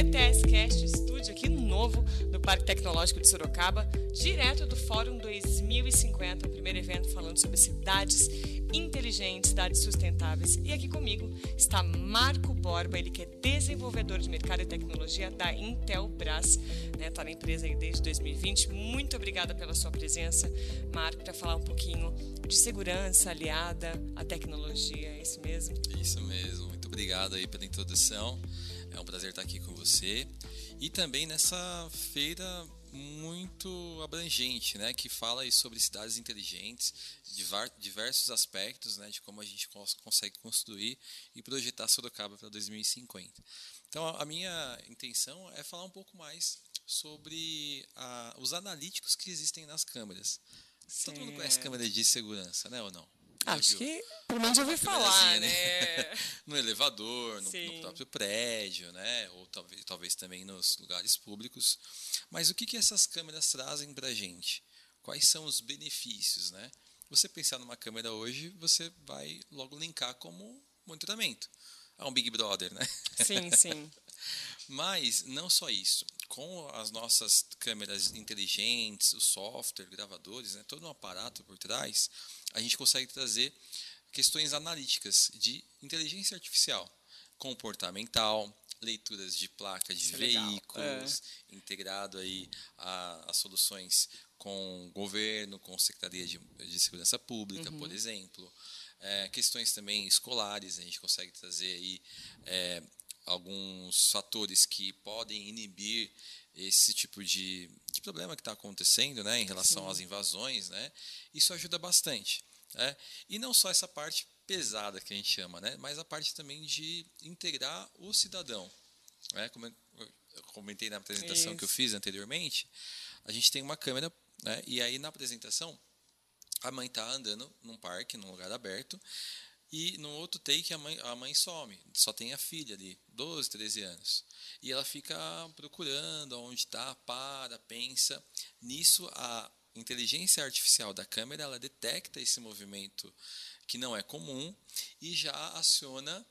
CTS Cast, estúdio aqui novo do Parque Tecnológico de Sorocaba, direto do Fórum 2050, o primeiro evento falando sobre cidades inteligentes, cidades sustentáveis. E aqui comigo está Marco Borba, ele que é desenvolvedor de mercado e tecnologia da Intelbras, né? Está na empresa aí desde 2020. Muito obrigada pela sua presença, Marco, para falar um pouquinho de segurança aliada à tecnologia, é isso mesmo? Isso mesmo. Muito obrigado aí pela introdução. É um prazer estar aqui com você. E também nessa feira muito abrangente, né, que fala sobre cidades inteligentes, diversos aspectos, né, de como a gente consegue construir e projetar Sorocaba para 2050. Então, a minha intenção é falar um pouco mais sobre a, os analíticos que existem nas câmeras. Certo. Todo mundo conhece câmeras de segurança, né, ou não? Acho que, pelo menos, ouvi falar, né? né? no elevador, no, no, próprio prédio, né? Ou talvez, talvez também nos lugares públicos. Mas o que, que essas câmeras trazem para a gente? Quais são os benefícios, né? Você pensar numa câmera hoje, você vai logo linkar como monitoramento. É um Big Brother, né? Sim, sim. Mas não só isso. Com as nossas câmeras inteligentes, o software, gravadores, né, todo um aparato por trás, a gente consegue trazer questões analíticas de inteligência artificial, comportamental, leituras de placa de Isso é veículos, é. integrado aí a, a, soluções com governo, com secretaria de, de segurança pública, uhum. por exemplo. É, questões também escolares, a gente consegue trazer aí é, alguns fatores que podem inibir esse tipo de, de problema que está acontecendo né, em relação Sim. às invasões. Né, isso ajuda bastante. Né, e não só essa parte pesada que a gente chama, né, mas a parte também de integrar o cidadão. Né, como eu comentei na apresentação isso. que eu fiz anteriormente, a gente tem uma câmera, né, e aí na apresentação a mãe está andando num parque, num lugar aberto, e no outro take a mãe, a mãe some, só tem a filha ali, 12, 13 anos. E ela fica procurando onde está, para, pensa. Nisso a inteligência artificial da câmera ela detecta esse movimento que não é comum e já aciona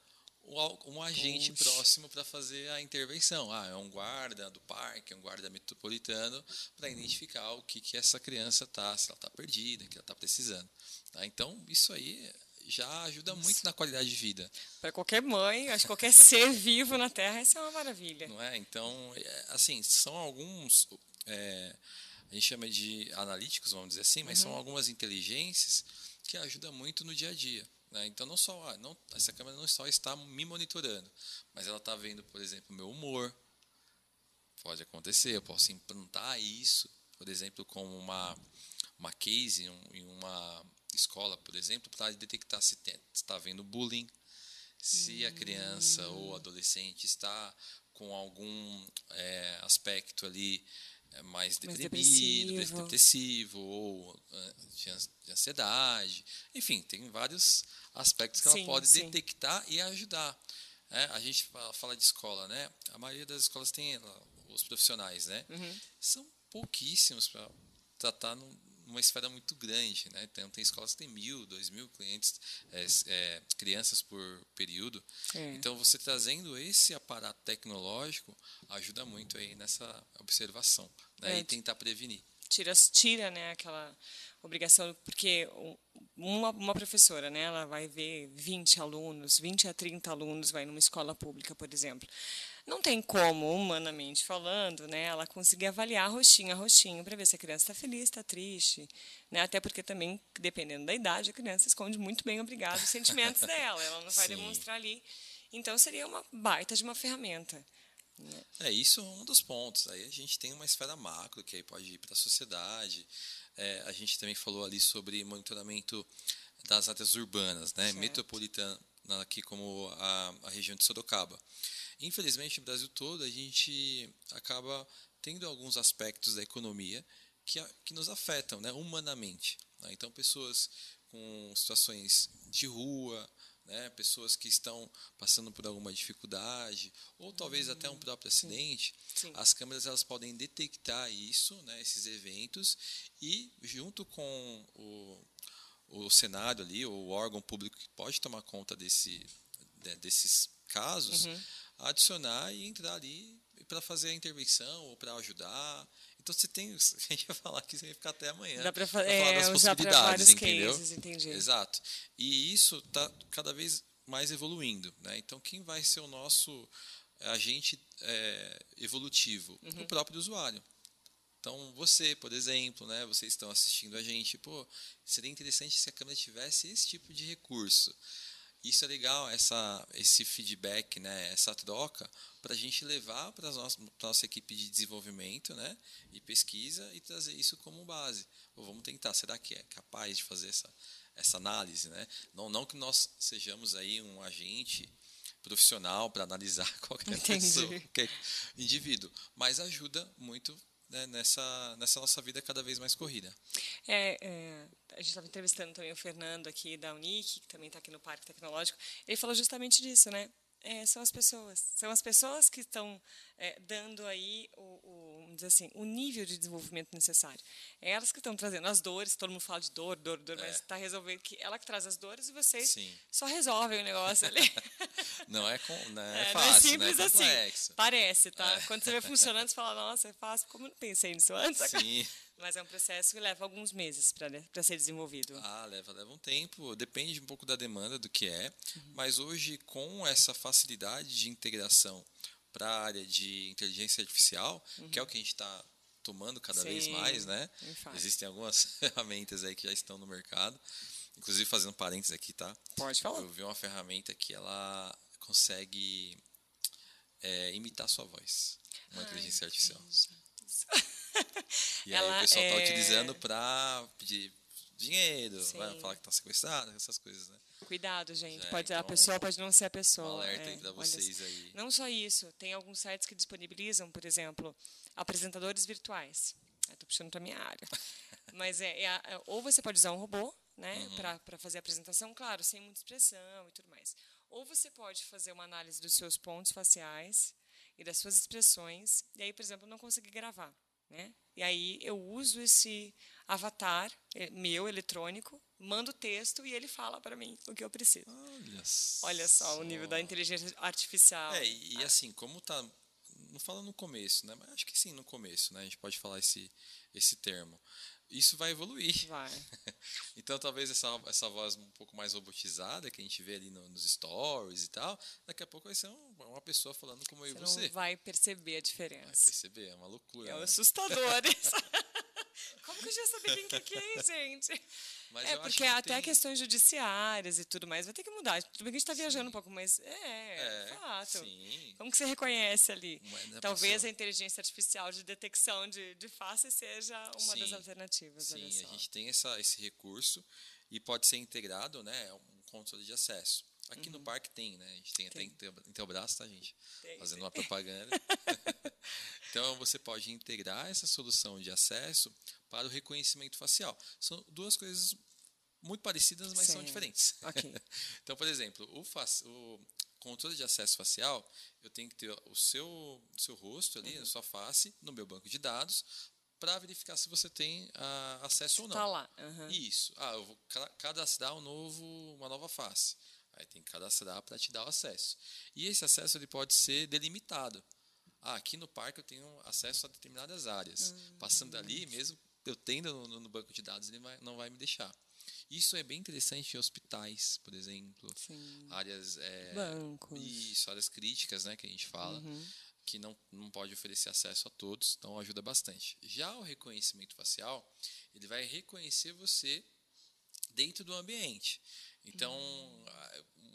um agente Puxa. próximo para fazer a intervenção. Ah, é um guarda do parque, é um guarda metropolitano, para identificar o que, que essa criança está, se ela está perdida, o que ela está precisando. Tá? Então, isso aí já ajuda muito na qualidade de vida. Para qualquer mãe, acho que qualquer ser vivo na Terra, isso é uma maravilha. Não é? Então, é, assim, são alguns. É, a gente chama de analíticos, vamos dizer assim, mas uhum. são algumas inteligências que ajudam muito no dia a dia. Né? Então, não só não, essa câmera não só está me monitorando, mas ela está vendo, por exemplo, o meu humor. Pode acontecer, eu posso implantar isso, por exemplo, como uma, uma case em uma escola, por exemplo, para detectar se está havendo bullying, se a criança ou hum. adolescente está com algum é, aspecto ali é, mais deprimido, mais depressivo, ou uh, de ansiedade. Enfim, tem vários aspectos que sim, ela pode sim. detectar e ajudar. É, a gente fala de escola, né? A maioria das escolas tem os profissionais, né? Uhum. São pouquíssimos para tratar no, uma esfera muito grande, né? Então tem escolas que têm mil, dois mil clientes, é, é, crianças por período. É. Então você trazendo esse aparato tecnológico ajuda muito aí nessa observação, né? É, e tentar prevenir. Tira, tira, né? Aquela obrigação, porque uma, uma professora, né, ela vai ver 20 alunos, 20 a 30 alunos, vai numa escola pública, por exemplo. Não tem como, humanamente falando, né, ela conseguir avaliar rostinho a rostinho para ver se a criança está feliz, está triste. Né? Até porque também, dependendo da idade, a criança esconde muito bem, obrigado, os sentimentos dela. Ela não vai Sim. demonstrar ali. Então, seria uma baita de uma ferramenta. Né? É, isso é um dos pontos. Aí a gente tem uma esfera macro, que aí pode ir para a sociedade, é, a gente também falou ali sobre monitoramento das áreas urbanas, né? metropolitana, aqui como a, a região de Sorocaba. Infelizmente, no Brasil todo, a gente acaba tendo alguns aspectos da economia que, que nos afetam né, humanamente. Né? Então, pessoas com situações de rua, né, pessoas que estão passando por alguma dificuldade ou talvez uhum. até um próprio acidente, Sim. Sim. as câmeras elas podem detectar isso, né, esses eventos e junto com o, o Senado ali, o órgão público que pode tomar conta desse, desses casos, uhum. adicionar e entrar ali para fazer a intervenção ou para ajudar. Então você tem, a gente vai falar que você vai ficar até amanhã. Dá para falar é, das possibilidades, entendeu? Cases, entendi. Exato. E isso está cada vez mais evoluindo, né? Então quem vai ser o nosso agente é, evolutivo? Uhum. O próprio usuário. Então, você, por exemplo, né, vocês estão assistindo a gente, pô, seria interessante se a câmera tivesse esse tipo de recurso. Isso é legal, essa, esse feedback, né, essa troca, para a gente levar para a nossa, nossa equipe de desenvolvimento né, e pesquisa e trazer isso como base. Pô, vamos tentar, será que é capaz de fazer essa, essa análise? Né? Não, não que nós sejamos aí um agente profissional para analisar qualquer Entendi. pessoa, qualquer indivíduo, mas ajuda muito né, nessa, nessa nossa vida cada vez mais corrida. É, é a gente estava entrevistando também o Fernando aqui da Unic, que também está aqui no Parque Tecnológico. Ele falou justamente disso, né? É, são as pessoas. São as pessoas que estão é, dando aí o, o, vamos dizer assim, o nível de desenvolvimento necessário. É elas que estão trazendo as dores, todo mundo fala de dor, dor, dor, é. mas está resolvendo que ela que traz as dores e vocês Sim. só resolvem o negócio ali. Não é, com, não é, é fácil, não é simples não é assim. Parece, tá? É. Quando você vê funcionando, você fala, nossa, é fácil, como eu não pensei nisso antes? Sim. Mas é um processo que leva alguns meses para ser desenvolvido. Ah, leva, leva um tempo. Depende um pouco da demanda do que é. Uhum. Mas hoje, com essa facilidade de integração para a área de inteligência artificial, uhum. que é o que a gente está tomando cada Sim, vez mais, né? Existem algumas ferramentas aí que já estão no mercado. Inclusive, fazendo parênteses aqui, tá? Pode falar. Eu vi uma ferramenta que ela consegue é, imitar sua voz. Uma Ai, inteligência artificial. E ela aí o pessoal está é... utilizando para pedir dinheiro, vai falar que está sequestrado, essas coisas, né? Cuidado, gente. É, pode, então, a pessoa pode não ser a pessoa. Um alerta é, para vocês aí. Não só isso, tem alguns sites que disponibilizam, por exemplo, apresentadores virtuais. Estou puxando para minha área. Mas é, é, é, ou você pode usar um robô, né, uhum. para fazer a apresentação, claro, sem muita expressão e tudo mais. Ou você pode fazer uma análise dos seus pontos faciais e das suas expressões, e aí, por exemplo, não conseguir gravar. Né? E aí eu uso esse avatar é, meu eletrônico, mando o texto e ele fala para mim o que eu preciso. Olha, Olha só, o nível da inteligência artificial. É, e, e assim, como tá não fala no começo, né? Mas acho que sim, no começo, né? A gente pode falar esse esse termo isso vai evoluir. Vai. então, talvez essa, essa voz um pouco mais robotizada que a gente vê ali no, nos stories e tal, daqui a pouco vai ser um, uma pessoa falando como eu e você. Não vai perceber a diferença. Vai perceber, é uma loucura. É né? assustador isso. como que eu já sabia quem que é, gente? Mas é, porque até tem... questões judiciárias e tudo mais vai ter que mudar. Tudo bem que a gente está viajando um pouco, mas é, é, é fato. Sim. Como que você reconhece ali? Talvez pessoa... a inteligência artificial de detecção de, de face seja uma sim, das alternativas. Sim, a gente tem essa, esse recurso e pode ser integrado, né, um controle de acesso. Aqui uhum. no parque tem, né? A gente tem, tem. até Intelbras, tá, gente? Tem, Fazendo tem. uma propaganda. então, você pode integrar essa solução de acesso para o reconhecimento facial. São duas coisas muito parecidas, mas Sim. são diferentes. Okay. então, por exemplo, o, o, controle de acesso facial, eu tenho que ter o seu, o seu rosto ali, uhum. a sua face, no meu banco de dados, para verificar se você tem uh, acesso ou não. Está lá. Uhum. Isso. Ah, eu vou cadastrar um novo, uma nova face. Aí tem que cadastrar para te dar o acesso. E esse acesso ele pode ser delimitado. Ah, aqui no parque eu tenho acesso a determinadas áreas. Uhum. Passando ali, mesmo eu tendo no, no, banco de dados, ele vai, não vai me deixar. Isso é bem interessante em hospitais, por exemplo. Sim. Áreas. É, Bancos. Isso, áreas críticas, né, que a gente fala. Uhum. Que não, não pode oferecer acesso a todos, então ajuda bastante. Já o reconhecimento facial, ele vai reconhecer você dentro do ambiente. Então,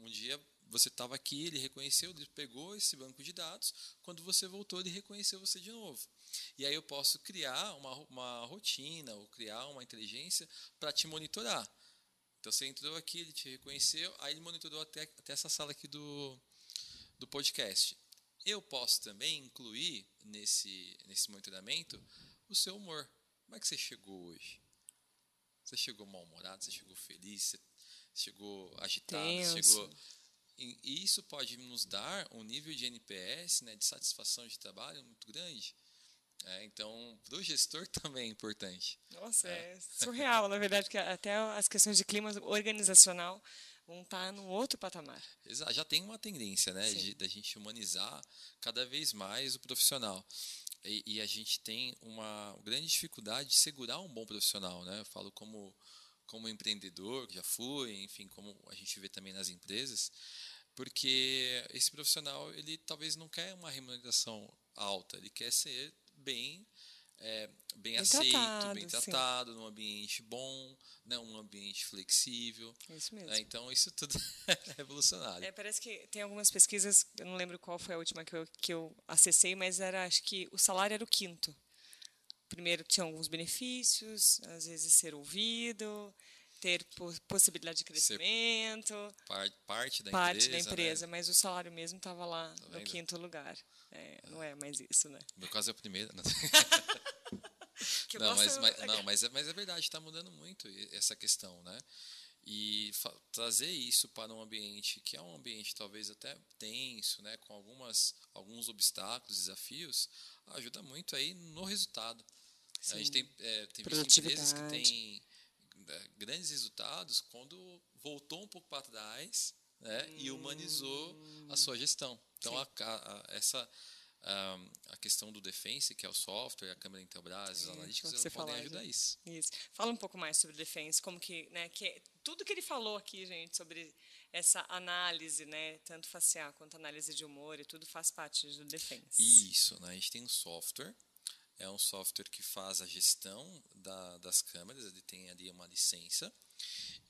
um dia você estava aqui, ele reconheceu, ele pegou esse banco de dados. Quando você voltou, ele reconheceu você de novo. E aí eu posso criar uma, uma rotina ou criar uma inteligência para te monitorar. Então você entrou aqui, ele te reconheceu, aí ele monitorou até, até essa sala aqui do, do podcast. Eu posso também incluir nesse, nesse monitoramento o seu humor. Como é que você chegou hoje? Você chegou mal-humorado, você chegou feliz, você chegou agitado, Tenso. chegou. E isso pode nos dar um nível de NPS, né, de satisfação de trabalho muito grande. É, então, para o gestor também é importante. Nossa, é. é surreal, na verdade, que até as questões de clima organizacional vão estar num outro patamar. Exato, já tem uma tendência, né, da gente humanizar cada vez mais o profissional. E, e, a gente tem uma grande dificuldade de segurar um bom profissional, né? Eu falo como como empreendedor, já fui, enfim, como a gente vê também nas empresas, porque esse profissional ele talvez não quer uma remuneração alta, ele quer ser bem é, bem, bem, aceito, tratado, bem tratado, sim. num ambiente bom, né, um ambiente flexível. Isso mesmo. Né, então, isso tudo é revolucionário. É, parece que tem algumas pesquisas, eu não lembro qual foi a última que eu, que eu acessei, mas era, acho que o salário era o quinto. Primeiro, tinha alguns benefícios, às vezes ser ouvido, ter possibilidade de crescimento. Parte, parte da parte empresa. da empresa, né? mas o salário mesmo estava lá tá no quinto lugar. É, não é mais isso, né? No meu caso é o primeiro. Né? não, mas, mas, não mas, é, mas é verdade, está mudando muito essa questão, né? E trazer isso para um ambiente que é um ambiente talvez até tenso, né, com algumas, alguns obstáculos, desafios, ajuda muito aí no resultado. Sim. A gente tem, é, tem visto empresas que têm é, grandes resultados quando voltou um pouco para trás né, hum. e humanizou a sua gestão. Então, a, a, essa um, a questão do Defense, que é o software, a câmera Intelbras, os analíticos, eles podem ajudar gente. isso. Isso. Fala um pouco mais sobre o Defense, como que, né, que tudo que ele falou aqui, gente, sobre essa análise, né, tanto facial quanto análise de humor e tudo faz parte do Defense. Isso, né, a gente tem um software, é um software que faz a gestão da, das câmeras, ele tem ali uma licença,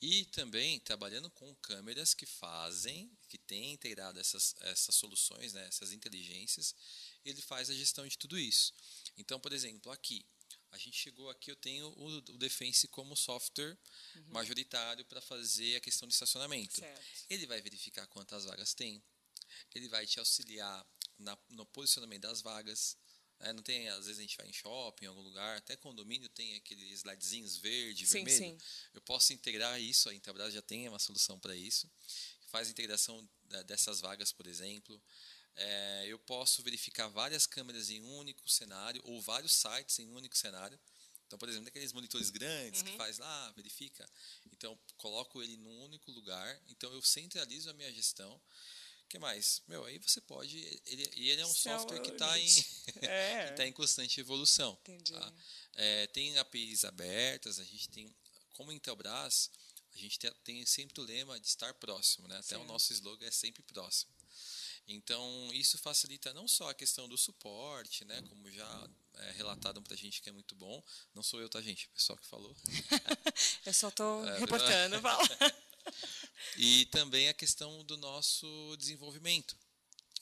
e também trabalhando com câmeras que fazem, que têm integrado essas, essas soluções, né, essas inteligências, ele faz a gestão de tudo isso. Então, por exemplo, aqui, a gente chegou aqui, eu tenho o, o Defense como software uhum. majoritário para fazer a questão de estacionamento. Certo. Ele vai verificar quantas vagas tem, ele vai te auxiliar na, no posicionamento das vagas. Né? Não tem, às vezes a gente vai em shopping, em algum lugar, até condomínio tem aqueles slidezinhos verde, sim, vermelho. Sim. Eu posso integrar isso, a Intelbras já tem uma solução para isso. Faz a integração dessas vagas, por exemplo. É, eu posso verificar várias câmeras em um único cenário ou vários sites em um único cenário. Então, por exemplo, aqueles monitores grandes uhum. que faz lá, verifica. Então, coloco ele num único lugar. Então, eu centralizo a minha gestão. Que mais? Meu, aí você pode. Ele, e ele é um software que está em, é. tá em constante evolução. Entendi. Tá? É, tem APIs abertas, a gente tem. Como Intelbras, a gente tem, tem sempre o lema de estar próximo, né? Até o nosso slogan é sempre próximo. Então, isso facilita não só a questão do suporte, né, como já é relatado para a gente que é muito bom. Não sou eu, tá, gente? O pessoal que falou. eu só estou é, reportando, fala. e também a questão do nosso desenvolvimento.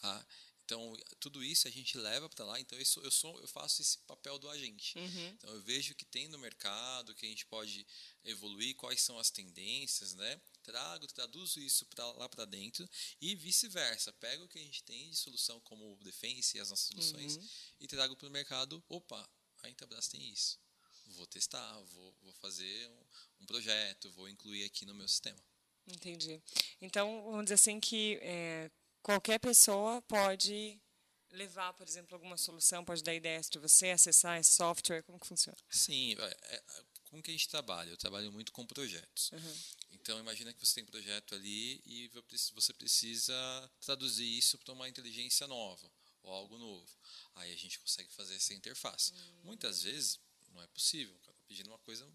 Tá? Então, tudo isso a gente leva para lá. Então, eu, sou, eu, sou, eu faço esse papel do agente. Uhum. Então, eu vejo o que tem no mercado, que a gente pode evoluir, quais são as tendências, né? Trago, traduzo isso para lá para dentro e vice-versa. Pego o que a gente tem de solução como o Defense e as nossas soluções uhum. e trago para o mercado. Opa, a Intelbras tem isso. Vou testar, vou, vou fazer um, um projeto, vou incluir aqui no meu sistema. Entendi. Então, vamos dizer assim que é, qualquer pessoa pode levar, por exemplo, alguma solução, pode dar ideias para você, acessar esse software, como que funciona? Sim, é, é, como que a gente trabalha? Eu trabalho muito com projetos. Uhum. Então, imagina que você tem um projeto ali e você precisa traduzir isso para uma inteligência nova ou algo novo. Aí a gente consegue fazer essa interface. Hum. Muitas vezes não é possível. Tá pedindo uma coisa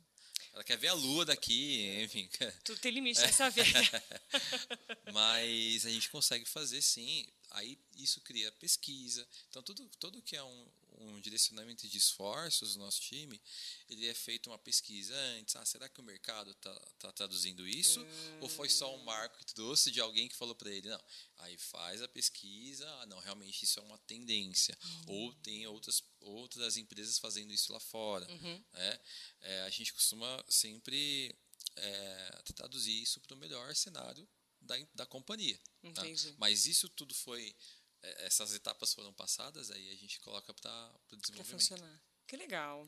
ela quer ver a lua daqui, enfim. Tudo tem limite nessa vida. Mas a gente consegue fazer sim. Aí isso cria pesquisa. Então, tudo, tudo que é um, um direcionamento de esforços do nosso time, ele é feito uma pesquisa antes. Ah, será que o mercado está tá traduzindo isso? Hum. Ou foi só um marco que trouxe de alguém que falou para ele? Não. Aí faz a pesquisa. Ah, não, realmente isso é uma tendência. Hum. Ou tem outras, outras empresas fazendo isso lá fora. Uhum. Né? É, a gente costuma sempre é, traduzir isso para o melhor cenário da, da companhia. Tá? Mas isso tudo foi essas etapas foram passadas, aí a gente coloca para o desenvolvimento. Para funcionar. Que legal.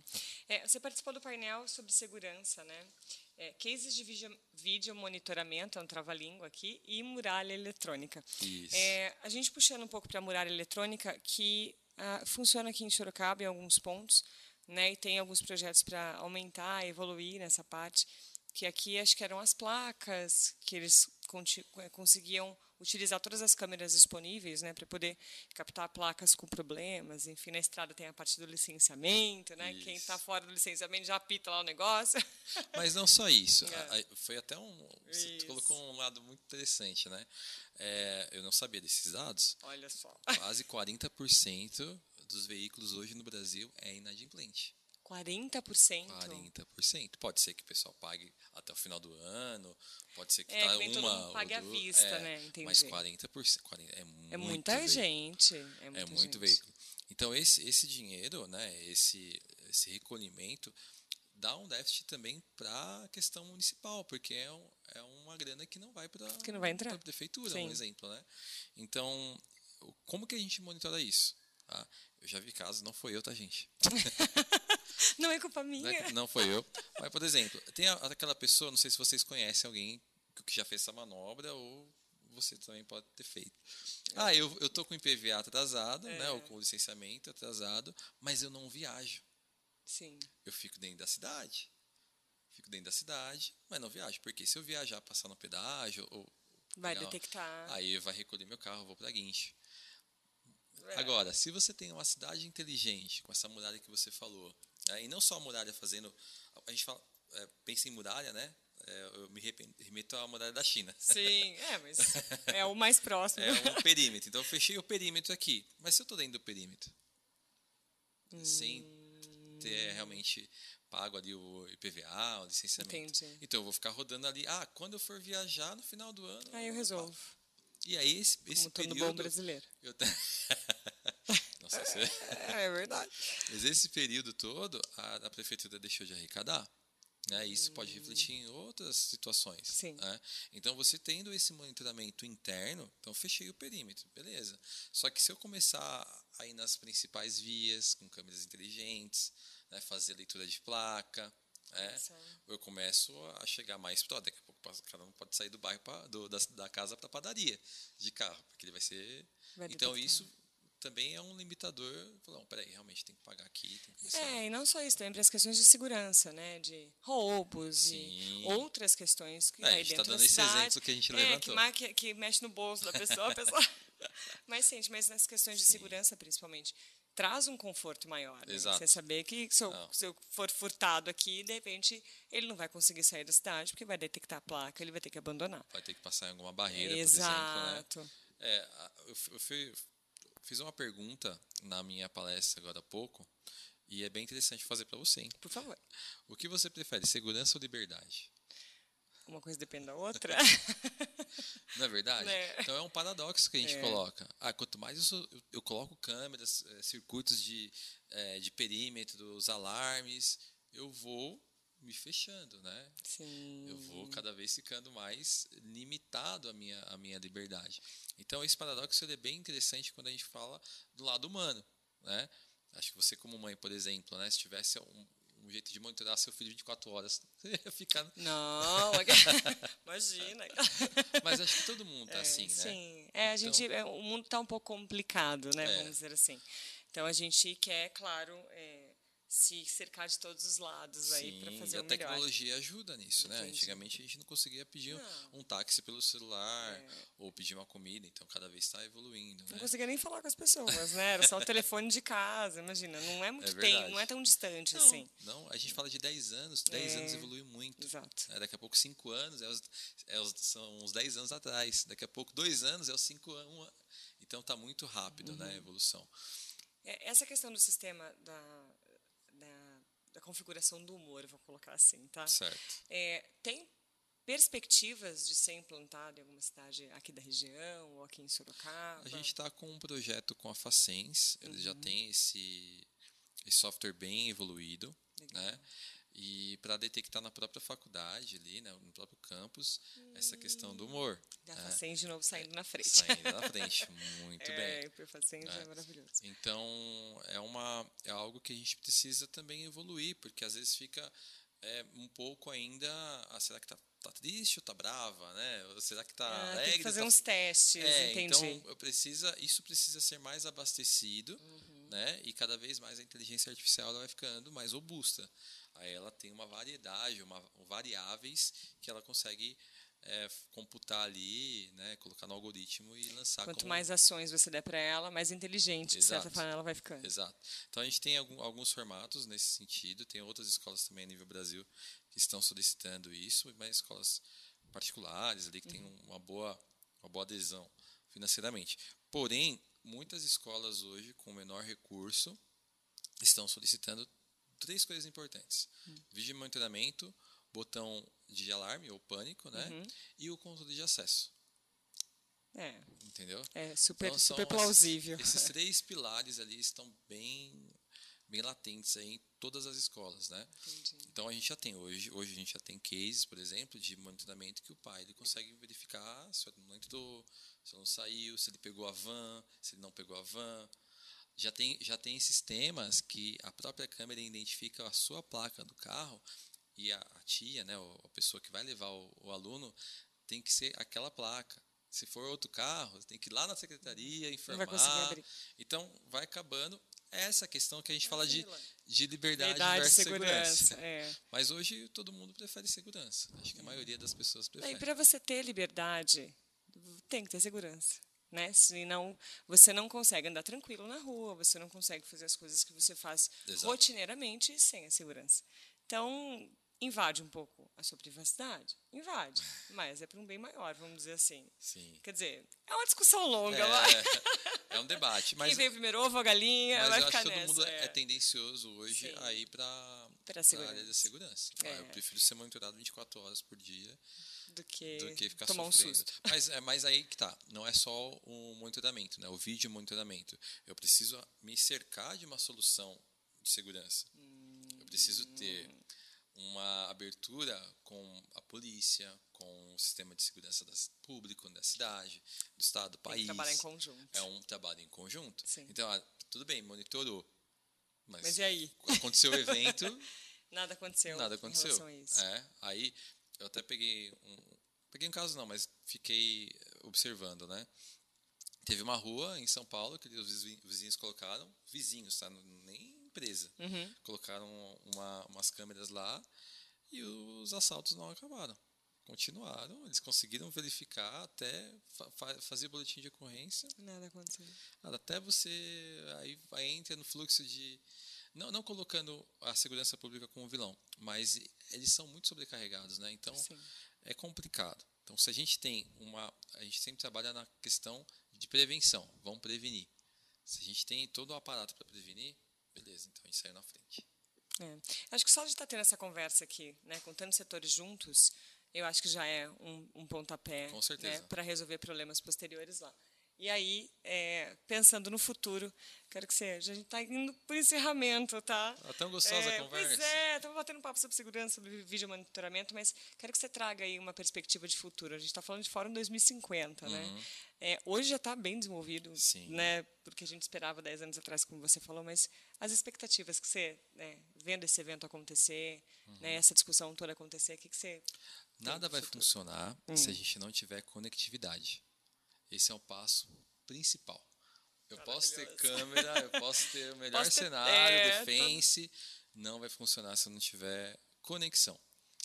É, você participou do painel sobre segurança, né? É, cases de vídeo, vídeo monitoramento, é um trava-língua aqui, e muralha eletrônica. Isso. É, a gente puxando um pouco para a muralha eletrônica, que ah, funciona aqui em Sorocaba em alguns pontos, né? E tem alguns projetos para aumentar, evoluir nessa parte. Que aqui acho que eram as placas que eles conseguiam utilizar todas as câmeras disponíveis, né, para poder captar placas com problemas. Enfim, na estrada tem a parte do licenciamento, né? Isso. Quem está fora do licenciamento já apita lá o negócio. Mas não só isso. É. Foi até um. Você isso. colocou um lado muito interessante, né? É, eu não sabia desses dados. Olha só. Quase 40% dos veículos hoje no Brasil é inadimplente. 40%? 40%. Pode ser que o pessoal pague até o final do ano, pode ser que é, tá que uma pague à vista, é, né? Entendi. Mas 40%, 40 é, muito é muita veículo. gente. É, muita é muito gente. veículo. Então esse esse dinheiro, né, esse esse recolhimento dá um déficit também para a questão municipal, porque é, um, é uma grana que não vai para que não vai entrar. a prefeitura, Sim. um exemplo, né? Então, como que a gente monitora isso? Ah, eu já vi casos, não foi eu, tá, gente? não é culpa minha. Não, é, não, foi eu. Mas, por exemplo, tem aquela pessoa, não sei se vocês conhecem alguém que já fez essa manobra ou você também pode ter feito. Ah, eu, eu tô com o IPVA atrasado, é. né, ou com o licenciamento atrasado, mas eu não viajo. Sim. Eu fico dentro da cidade. Fico dentro da cidade, mas não viajo. Porque se eu viajar, passar no pedágio, ou vai detectar. Aí vai recolher meu carro, vou para guincho. É. Agora, se você tem uma cidade inteligente, com essa muralha que você falou, né, e não só a muralha fazendo. A gente fala, é, pensa em muralha, né? É, eu me remeto à muralha da China. Sim, é, mas é o mais próximo. É um perímetro. Então eu fechei o perímetro aqui. Mas se eu estou dentro do perímetro, hum. sem ter realmente pago ali o IPVA, o licenciamento. Entendi. Então eu vou ficar rodando ali. Ah, quando eu for viajar no final do ano. Aí eu resolvo. E aí esse, esse Como período. bom brasileiro. Eu. Nossa, você... é, verdade. Mas esse período todo, a, a prefeitura deixou de arrecadar. Né? Isso hum. pode refletir em outras situações. Sim. Né? Então, você tendo esse monitoramento interno, então fechei o perímetro, beleza. Só que se eu começar a ir nas principais vias, com câmeras inteligentes, né? fazer leitura de placa, é, eu começo a chegar mais próximo. Daqui a pouco cada um pode sair do bairro pra, do, da, da casa para a padaria de carro, porque ele vai ser. Vai então, isso também é um limitador. Não, peraí, realmente tem que pagar aqui. Tem que é, e não só isso, também para as questões de segurança, né? De roubos Sim. e outras questões que é, aí a gente está dando esse cidade, exemplo que a gente é, levantou. Que, que, mexe no bolso da pessoa, a pessoa. mas, gente, mas nas questões de Sim. segurança, principalmente, traz um conforto maior. Né? Você saber que se eu, se eu, for furtado aqui, de repente, ele não vai conseguir sair da cidade, porque vai detectar a placa, ele vai ter que abandonar. Vai ter que passar em alguma barreira, Exato. por exemplo. Né? É, eu fui fiz uma pergunta na minha palestra agora há pouco e é bem interessante fazer para você. Hein? Por favor. O que você prefere, segurança ou liberdade? Uma coisa depende da outra. Não é verdade? É. Então é um paradoxo que a gente é. coloca. Ah, quanto mais eu, sou, eu, eu coloco câmeras, é, circuitos de, é, de perímetro, os alarmes, eu vou me fechando, né? Sim. Eu vou cada vez ficando mais limitado a minha, a minha liberdade. Então, esse paradoxo é bem interessante quando a gente fala do lado humano, né? Acho que você como mãe, por exemplo, né, se tivesse um, um jeito de monitorar seu filho 24 horas, você ia ficar... Não, imagina. Mas acho que todo mundo está é, assim, né? Sim, é, a gente, então, é, o mundo está um pouco complicado, né, é. vamos dizer assim. Então, a gente quer, claro... É, se cercar de todos os lados Sim, aí para fazer o melhor. a tecnologia ajuda nisso, né? Entendi. Antigamente a gente não conseguia pedir não. um táxi pelo celular é. ou pedir uma comida, então cada vez está evoluindo. Não né? conseguia nem falar com as pessoas, né? Era só o telefone de casa, imagina. Não é muito é tempo, não é tão distante não, assim. Não, a gente fala de 10 anos, 10 é. anos evoluiu muito. Exato. É, daqui a pouco 5 anos é os, é os, são uns 10 anos atrás. Daqui a pouco 2 anos é os 5 anos. Então está muito rápido uhum. né, a evolução. Essa questão do sistema da da configuração do humor, vou colocar assim, tá? Certo. É, tem perspectivas de ser implantado em alguma cidade aqui da região ou aqui em Sorocaba? A gente está com um projeto com a Facens, eles uhum. já têm esse, esse software bem evoluído, Legal. né? E para detectar na própria faculdade ali, né, no próprio campus, hum, essa questão do humor. Da né? De novo saindo na frente. Saindo na frente, muito é, bem. O Facende é. é maravilhoso. Então, é, uma, é algo que a gente precisa também evoluir, porque às vezes fica é, um pouco ainda, ah, será que tá, tá triste ou tá brava, né? Ou será que tá ah, alegre? Tem que fazer tá... uns testes, é, entendi. Então, precisa, isso precisa ser mais abastecido, uhum. Né? E cada vez mais a inteligência artificial vai ficando mais robusta. Aí ela tem uma variedade, uma, variáveis que ela consegue é, computar ali, né, colocar no algoritmo e lançar. Quanto como... mais ações você der para ela, mais inteligente, Exato. de certa forma, ela vai ficando. Exato. Então a gente tem algum, alguns formatos nesse sentido. Tem outras escolas também a nível Brasil que estão solicitando isso, mas escolas particulares ali que uhum. têm uma boa, uma boa adesão financeiramente. Porém, muitas escolas hoje com menor recurso estão solicitando três coisas importantes: uhum. vídeo de monitoramento, botão de alarme ou pânico, né? Uhum. E o controle de acesso. É. Entendeu? É super, então, super plausível. Esses três pilares ali estão bem bem latentes aí em todas as escolas, né? Entendi. Então a gente já tem hoje, hoje a gente já tem cases, por exemplo, de monitoramento que o pai ele consegue verificar se o aluno entrou, se ele não saiu, se ele pegou a van, se ele não pegou a van. Já tem, já tem sistemas que a própria câmera identifica a sua placa do carro e a, a tia, né, a pessoa que vai levar o, o, aluno, tem que ser aquela placa. Se for outro carro, tem que ir lá na secretaria informar. Vai então, vai acabando essa questão que a gente fala de, de liberdade, liberdade versus segurança. segurança. É. Mas hoje todo mundo prefere segurança. Acho que a maioria das pessoas prefere. E para você ter liberdade, tem que ter segurança. Né? Senão você não consegue andar tranquilo na rua, você não consegue fazer as coisas que você faz Exato. rotineiramente sem a segurança. Então, invade um pouco a sua privacidade? Invade, mas é para um bem maior, vamos dizer assim. Sim. Quer dizer, é uma discussão longa, é, vai. É um debate. Mas, Quem veio primeiro, ovo ou a galinha, mas vai eu ficar acho que todo mundo é. é tendencioso hoje Sim. a ir para a área da segurança. É. Eu prefiro ser monitorado 24 horas por dia do que, do que ficar tomar sofrendo. um susto. Mas, é, mas aí que tá, não é só o monitoramento, né? o vídeo monitoramento. Eu preciso me cercar de uma solução de segurança. Hum. Eu preciso ter uma abertura com a polícia, com o sistema de segurança das, público da cidade, do estado, do país. Tem trabalhar em conjunto. É um trabalho em conjunto. Sim. Então, ah, tudo bem, monitorou. Mas, mas e aí? Aconteceu o evento. nada aconteceu. Nada aconteceu. É, aí eu até peguei um. Peguei um caso não, mas fiquei observando, né? Teve uma rua em São Paulo que os vizinhos colocaram, vizinhos, tá? Nem empresa. Uhum. Colocaram uma, umas câmeras lá e os assaltos não acabaram. Continuaram, eles conseguiram verificar até fa fazer boletim de ocorrência. Nada aconteceu. Nada, até você aí, aí entra no fluxo de. Não, não colocando a segurança pública como vilão, mas eles são muito sobrecarregados, né? Então Sim. é complicado. Então, se a gente tem uma. A gente sempre trabalha na questão de prevenção, vamos prevenir. Se a gente tem todo o aparato para prevenir, beleza, então a gente saiu na frente. É. Acho que só de estar tendo essa conversa aqui, né, com tantos setores juntos, eu acho que já é um, um pontapé né, para resolver problemas posteriores lá. E aí, é, pensando no futuro, quero que você. A gente está indo para o encerramento, tá? Tá tão gostosa é, a conversa. Pois é, estamos batendo um papo sobre segurança, sobre vídeo monitoramento, mas quero que você traga aí uma perspectiva de futuro. A gente está falando de Fórum 2050, né? uhum. né? É, hoje já está bem desenvolvido, Sim. né? Porque a gente esperava 10 anos atrás, como você falou, mas as expectativas que você, né, vendo esse evento acontecer, uhum. né, essa discussão toda acontecer, o que, que você. Nada vai futuro? funcionar hum. se a gente não tiver conectividade. Esse é o passo principal. Eu posso ter câmera, eu posso ter o melhor ter, cenário, é, defense, não vai funcionar se não tiver conexão.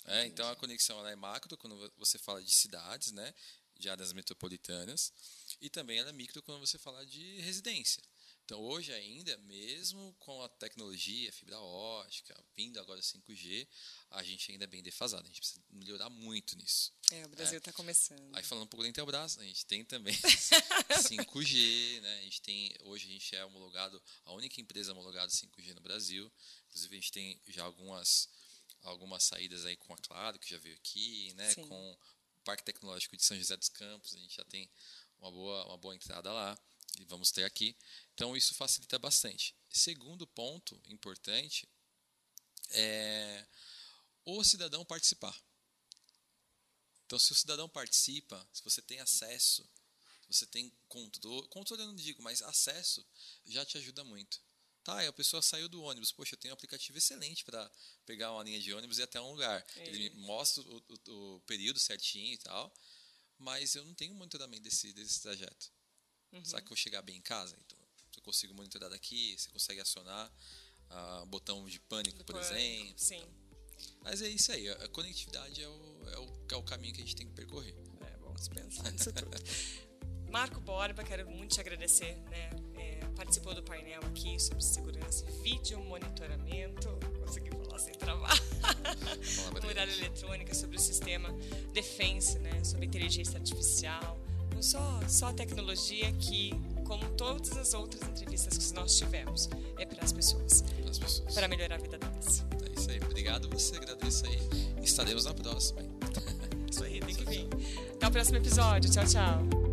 É, então a conexão ela é macro quando você fala de cidades, né, de áreas metropolitanas, e também ela é micro quando você fala de residência. Então, hoje ainda, mesmo com a tecnologia, fibra ótica, vindo agora 5G, a gente ainda é bem defasado. A gente precisa melhorar muito nisso. É, o Brasil está é. começando. Aí, falando um pouco da Intelbras, a gente tem também 5G, né? A gente tem, hoje a gente é homologado, a única empresa homologada 5G no Brasil. Inclusive, a gente tem já algumas, algumas saídas aí com a Claro, que já veio aqui, né? Sim. Com o Parque Tecnológico de São José dos Campos, a gente já tem uma boa, uma boa entrada lá e vamos ter aqui. Então, isso facilita bastante. Segundo ponto importante é o cidadão participar. Então, se o cidadão participa, se você tem acesso, se você tem controle, controle eu não digo, mas acesso já te ajuda muito. Tá, a pessoa saiu do ônibus, poxa, eu tenho um aplicativo excelente para pegar uma linha de ônibus e ir até um lugar. Ele me mostra o, o, o, período certinho e tal, mas eu não tenho monitoramento desse, desse trajeto. Uhum. Será que eu vou chegar bem em casa? Então, consigo monitorar daqui, você consegue acionar uh, botão de pânico, por exemplo. Sim. Mas é isso aí, a conectividade é o, é o, é o caminho que a gente tem que percorrer. É, vamos pensar nisso tudo. Marco Borba, quero muito te agradecer, né? É, participou do painel aqui sobre segurança e vídeo monitoramento. Consegui falar sem travar. Muralha eletrônica, sobre o sistema defense, né? Sobre inteligência artificial. Não só, só a tecnologia que, como todas as outras entrevistas que nós tivemos, é para as pessoas. Para as pessoas. Para melhorar a vida delas. É isso aí. Obrigado você, agradeço aí. Estaremos na próxima. Isso aí, tem que vir. Até o próximo episódio. Tchau, tchau.